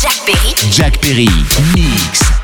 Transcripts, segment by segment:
Jack Perry. Jack Perry, mix.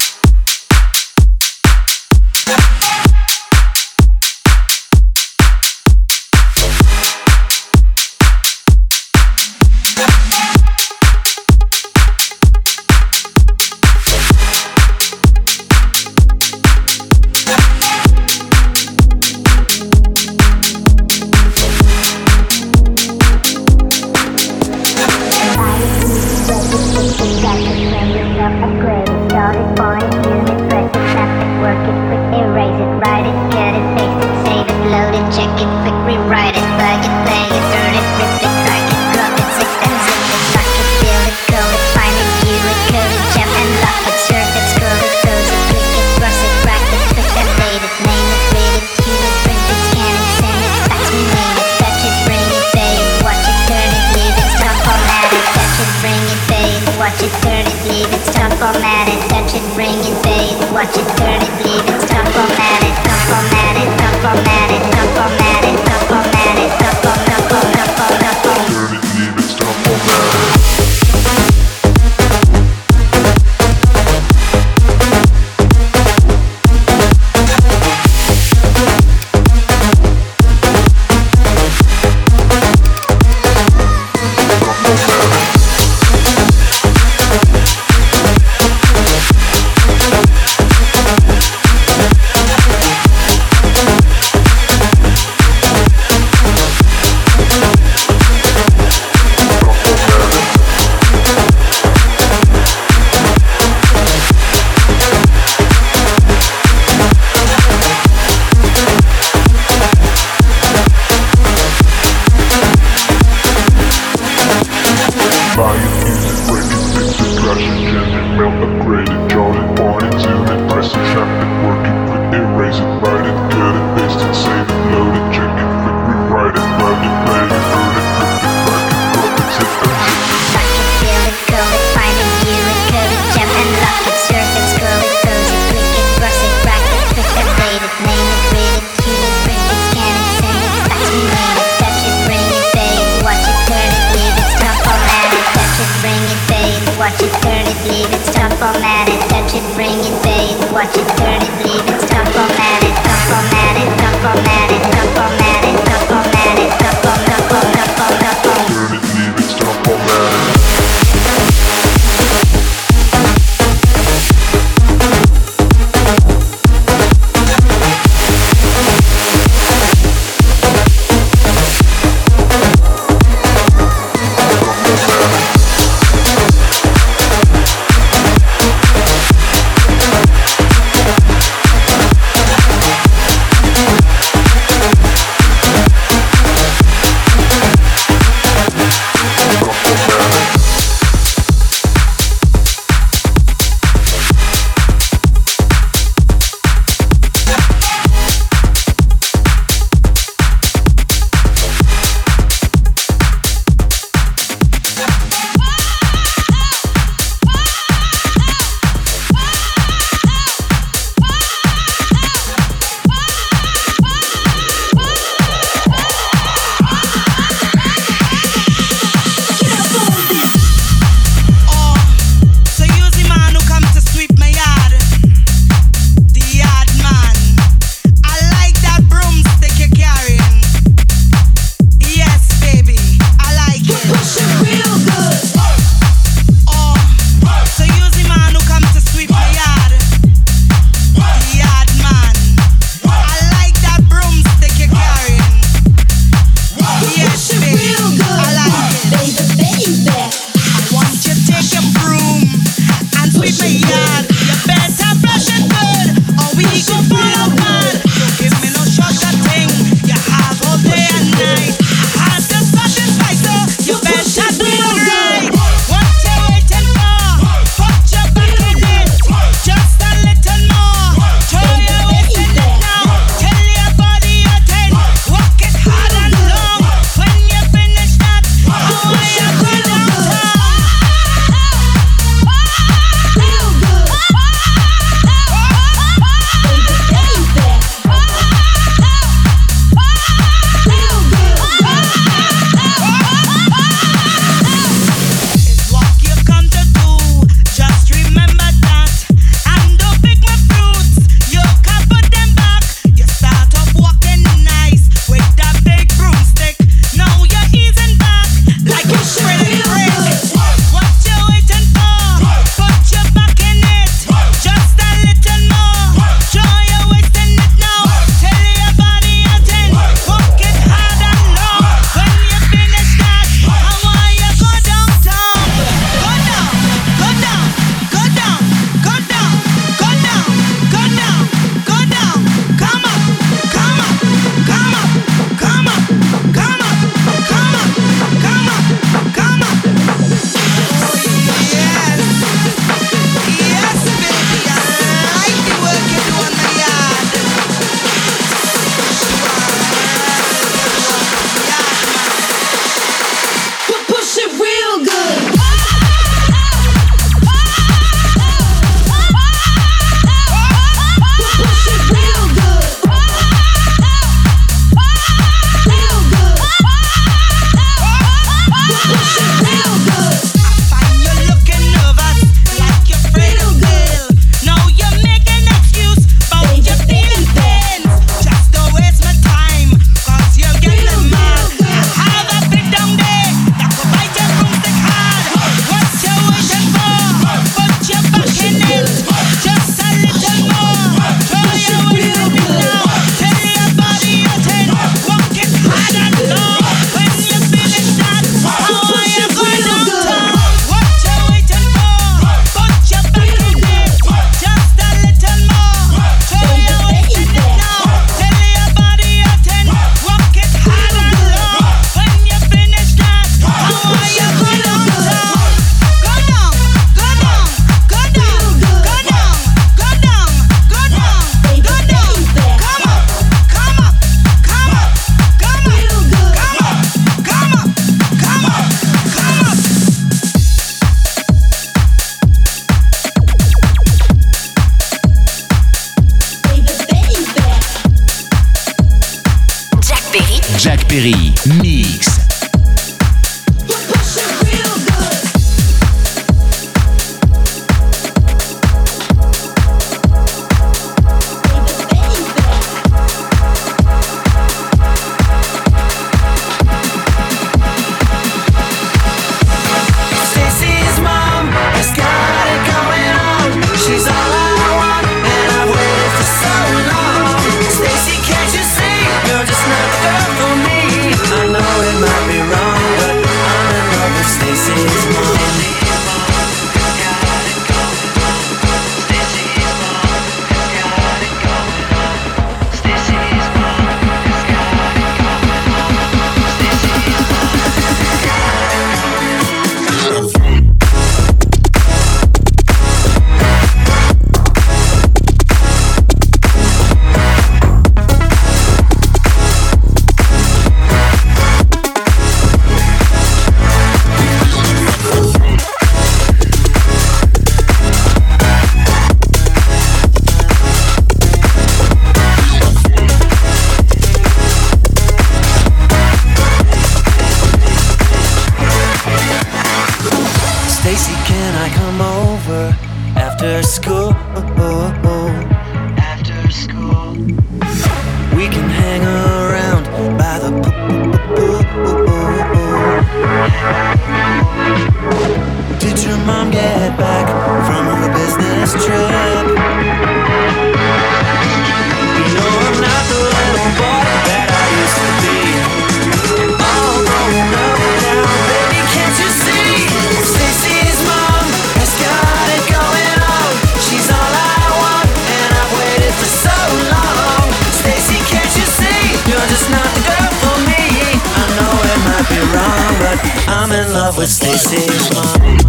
лавы слезишь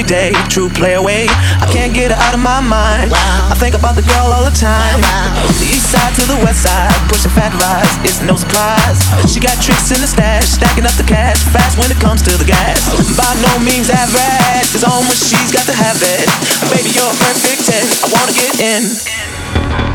every day. True play away, I can't get her out of my mind. I think about the girl all the time. The east side to the west side, pushing fat rides, it's no surprise. She got tricks in the stash, stacking up the cash fast when it comes to the gas. By no means average, cause almost she's got to have it. Baby, you're a perfect 10, I wanna get in.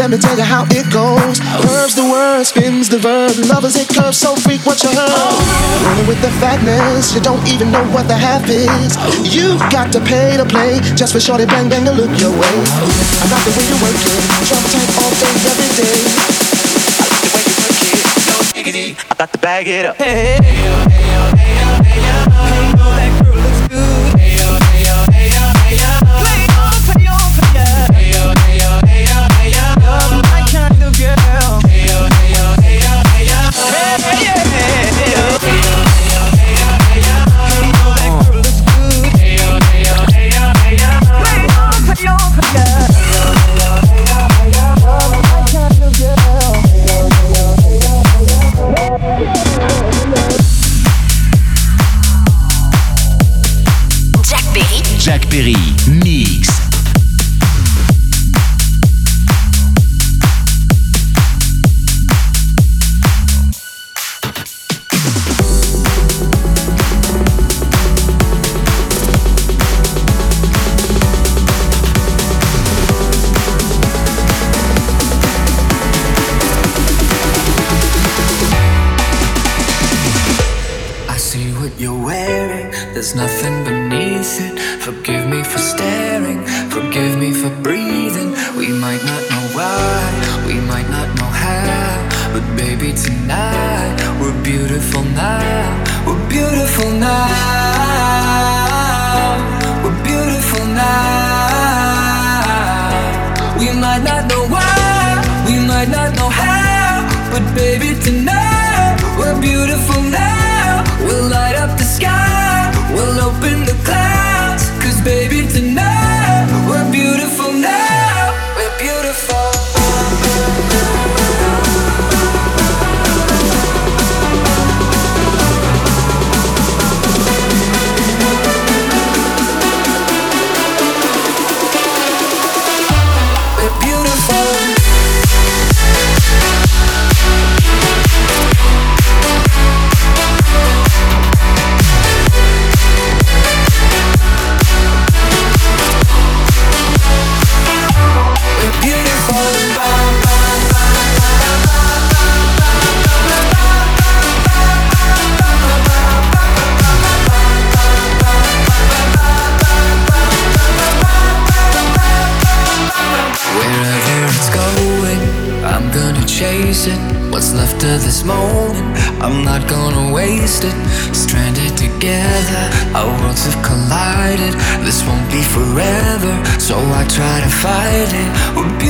Let me tell you how it goes. Curves the word, spins the verb. Lovers hit curves so freak what you heard. Rolling with the fatness, you don't even know what the half is. You got to pay to play just for shorty bang bang to look your way. I like the way you work it, drop tight all day every day. I like the way you work it, no diggity. I got to bag it up. Hey, hey, hey, hey, hey, there's nothing beneath it. Forgive try to fight it. We're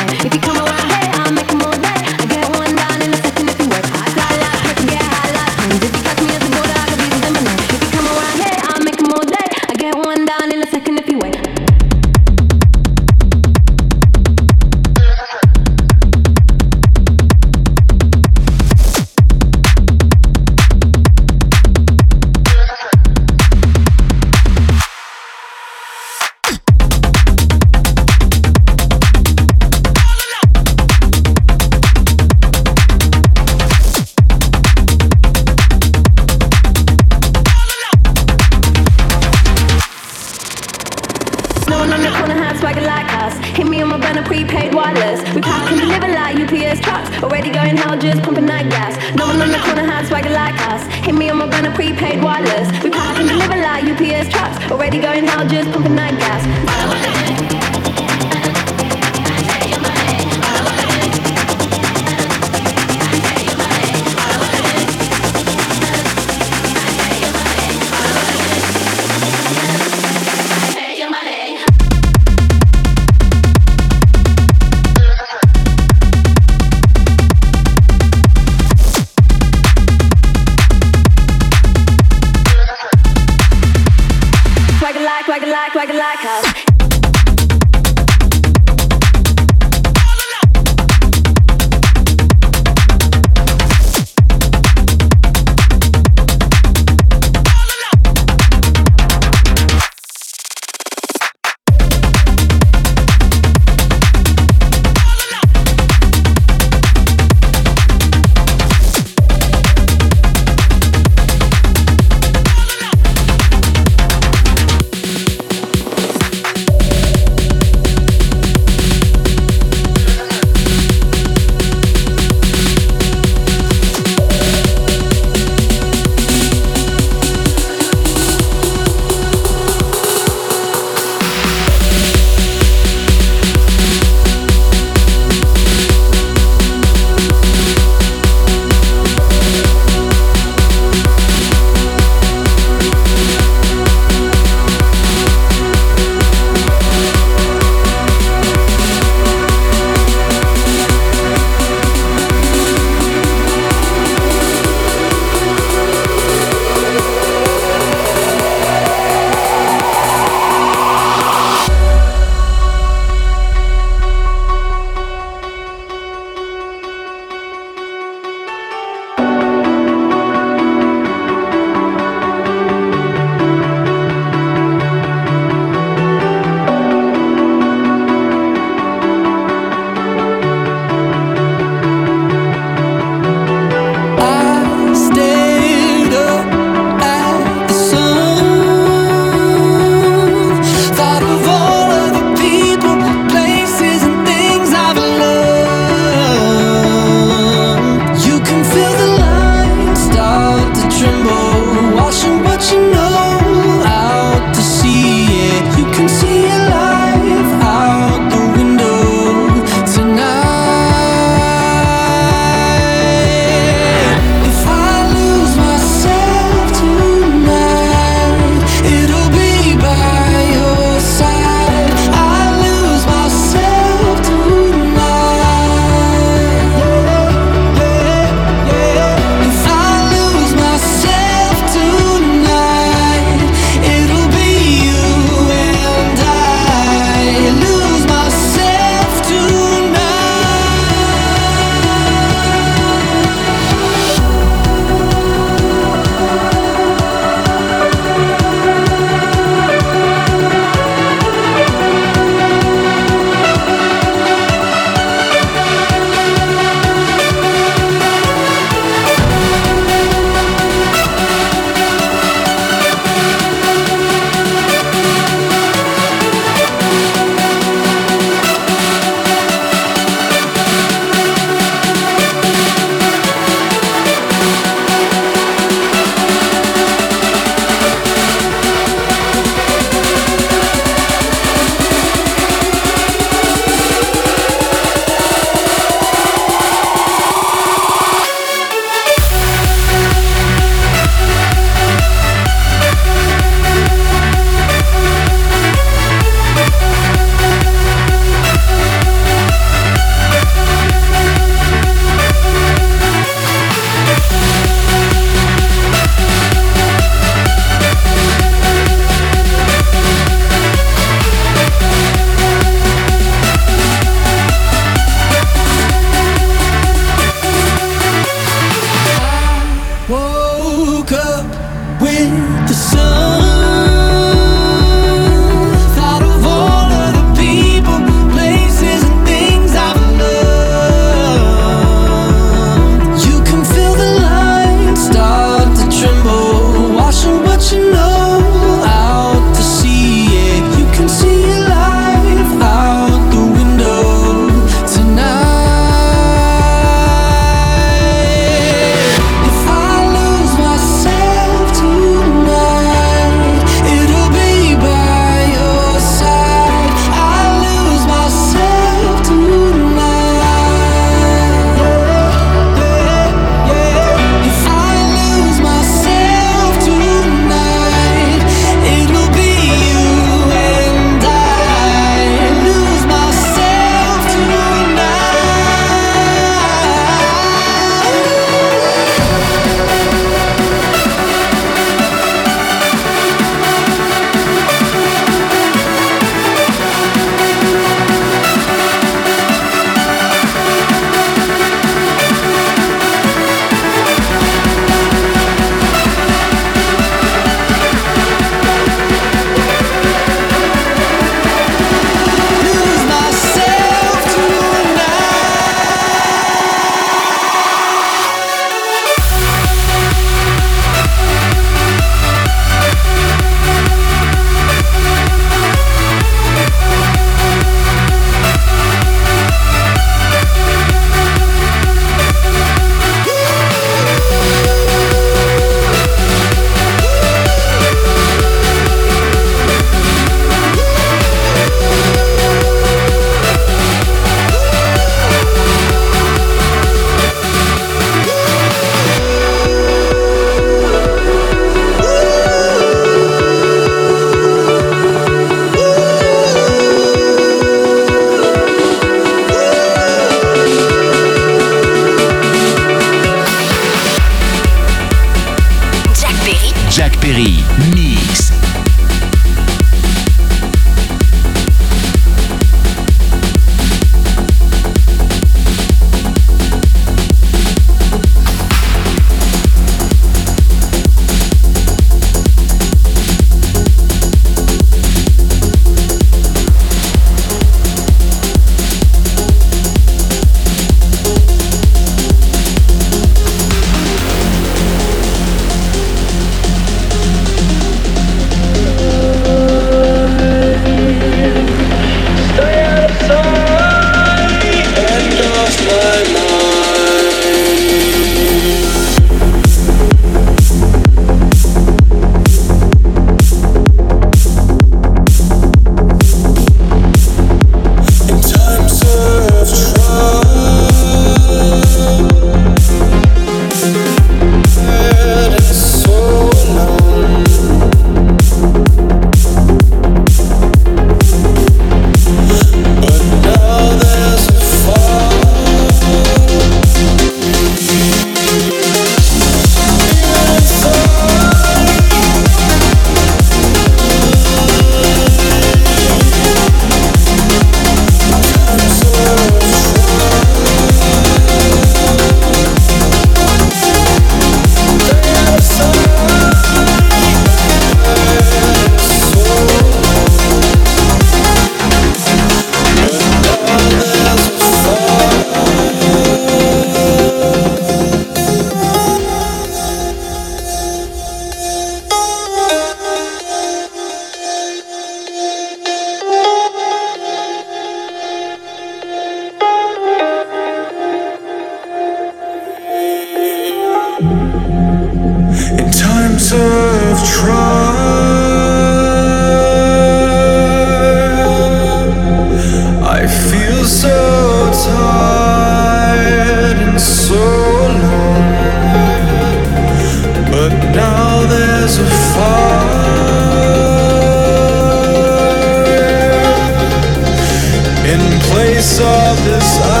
Stay outside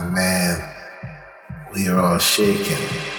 Man, we are all shaking.